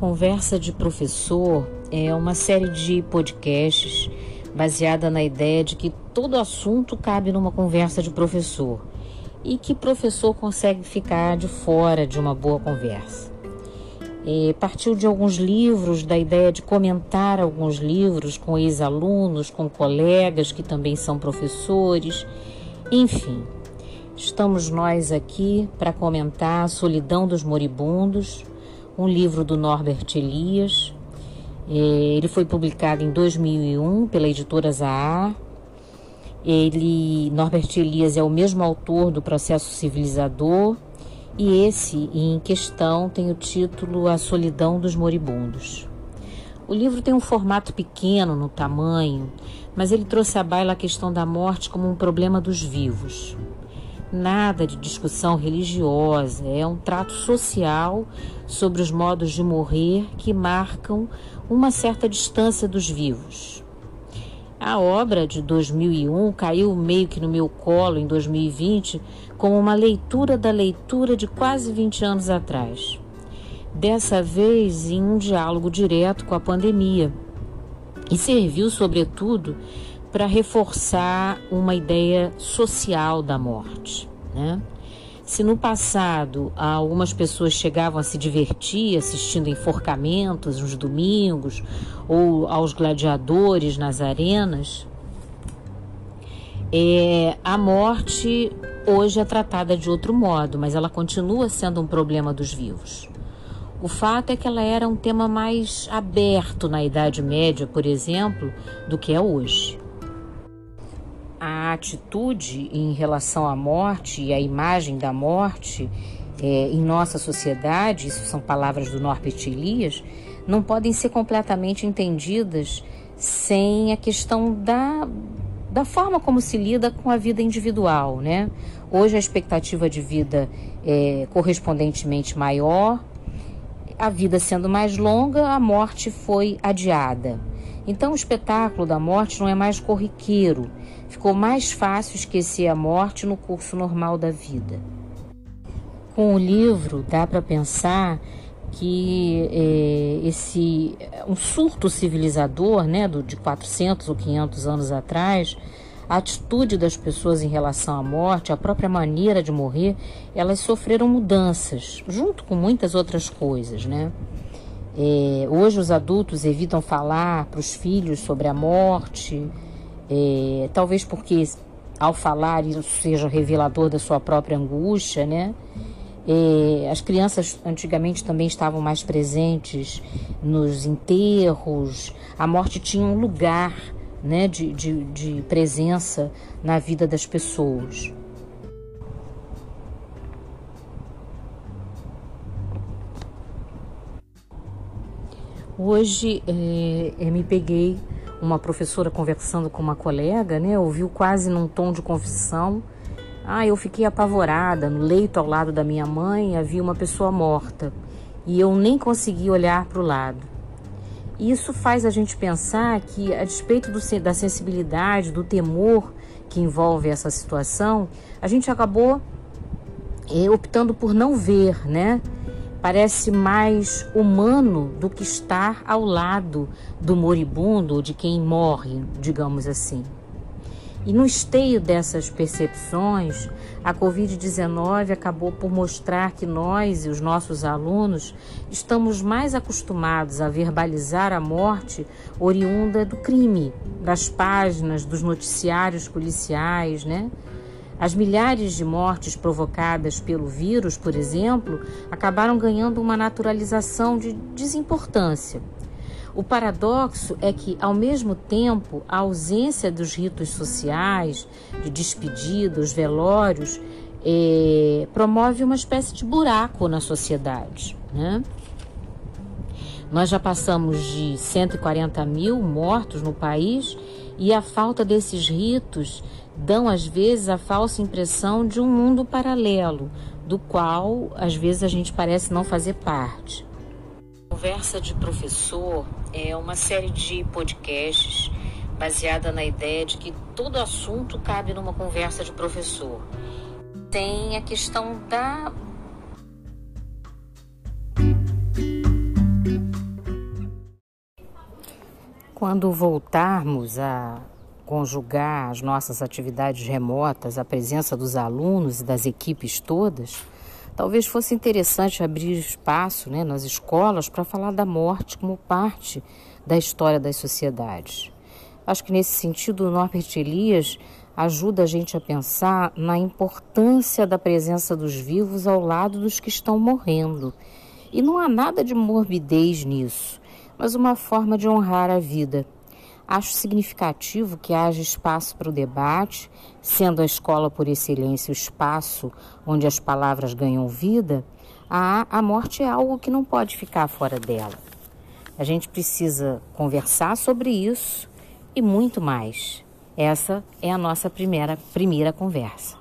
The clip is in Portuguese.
Conversa de Professor é uma série de podcasts baseada na ideia de que todo assunto cabe numa conversa de professor e que professor consegue ficar de fora de uma boa conversa. E partiu de alguns livros, da ideia de comentar alguns livros com ex-alunos, com colegas que também são professores, enfim. Estamos nós aqui para comentar a solidão dos moribundos, um livro do Norbert Elias. É, ele foi publicado em 2001 pela editora Zahar. Ele, Norbert Elias é o mesmo autor do Processo Civilizador e esse em questão tem o título A Solidão dos Moribundos. O livro tem um formato pequeno no tamanho, mas ele trouxe à baila a questão da morte como um problema dos vivos nada de discussão religiosa, é um trato social sobre os modos de morrer que marcam uma certa distância dos vivos. A obra de 2001 caiu meio que no meu colo em 2020 como uma leitura da leitura de quase 20 anos atrás. Dessa vez em um diálogo direto com a pandemia. E serviu, sobretudo, para reforçar uma ideia social da morte. Né? Se no passado algumas pessoas chegavam a se divertir assistindo enforcamentos nos domingos ou aos gladiadores nas arenas, é, a morte hoje é tratada de outro modo, mas ela continua sendo um problema dos vivos. O fato é que ela era um tema mais aberto na Idade Média, por exemplo, do que é hoje a atitude em relação à morte e a imagem da morte é, em nossa sociedade, isso são palavras do Norbert Elias, não podem ser completamente entendidas sem a questão da, da forma como se lida com a vida individual, né? Hoje a expectativa de vida é correspondentemente maior, a vida sendo mais longa, a morte foi adiada. Então o espetáculo da morte não é mais corriqueiro, ficou mais fácil esquecer a morte no curso normal da vida. Com o livro dá para pensar que é, esse um surto civilizador, né, do, de 400 ou 500 anos atrás, a atitude das pessoas em relação à morte, a própria maneira de morrer, elas sofreram mudanças, junto com muitas outras coisas, né? É, hoje os adultos evitam falar para os filhos sobre a morte, é, talvez porque ao falar isso seja revelador da sua própria angústia, né? É, as crianças antigamente também estavam mais presentes nos enterros, a morte tinha um lugar né, de, de, de presença na vida das pessoas. Hoje é, me peguei uma professora conversando com uma colega, né? Ouviu quase num tom de confissão. Ah, eu fiquei apavorada. No leito ao lado da minha mãe havia uma pessoa morta e eu nem consegui olhar para o lado. Isso faz a gente pensar que, a despeito do, da sensibilidade, do temor que envolve essa situação, a gente acabou é, optando por não ver, né? Parece mais humano do que estar ao lado do moribundo, de quem morre, digamos assim. E no esteio dessas percepções, a Covid-19 acabou por mostrar que nós e os nossos alunos estamos mais acostumados a verbalizar a morte oriunda do crime, das páginas, dos noticiários policiais, né? As milhares de mortes provocadas pelo vírus, por exemplo, acabaram ganhando uma naturalização de desimportância. O paradoxo é que, ao mesmo tempo, a ausência dos ritos sociais, de despedida, os velórios, é, promove uma espécie de buraco na sociedade. Né? Nós já passamos de 140 mil mortos no país e a falta desses ritos dão às vezes a falsa impressão de um mundo paralelo, do qual às vezes a gente parece não fazer parte. Conversa de Professor é uma série de podcasts baseada na ideia de que todo assunto cabe numa conversa de professor. Tem a questão da Quando voltarmos a conjugar as nossas atividades remotas à presença dos alunos e das equipes todas, talvez fosse interessante abrir espaço né, nas escolas para falar da morte como parte da história das sociedades. Acho que nesse sentido o Norbert Elias ajuda a gente a pensar na importância da presença dos vivos ao lado dos que estão morrendo. E não há nada de morbidez nisso, mas uma forma de honrar a vida. Acho significativo que haja espaço para o debate, sendo a escola por excelência o espaço onde as palavras ganham vida, a, a morte é algo que não pode ficar fora dela. A gente precisa conversar sobre isso e muito mais. Essa é a nossa primeira, primeira conversa.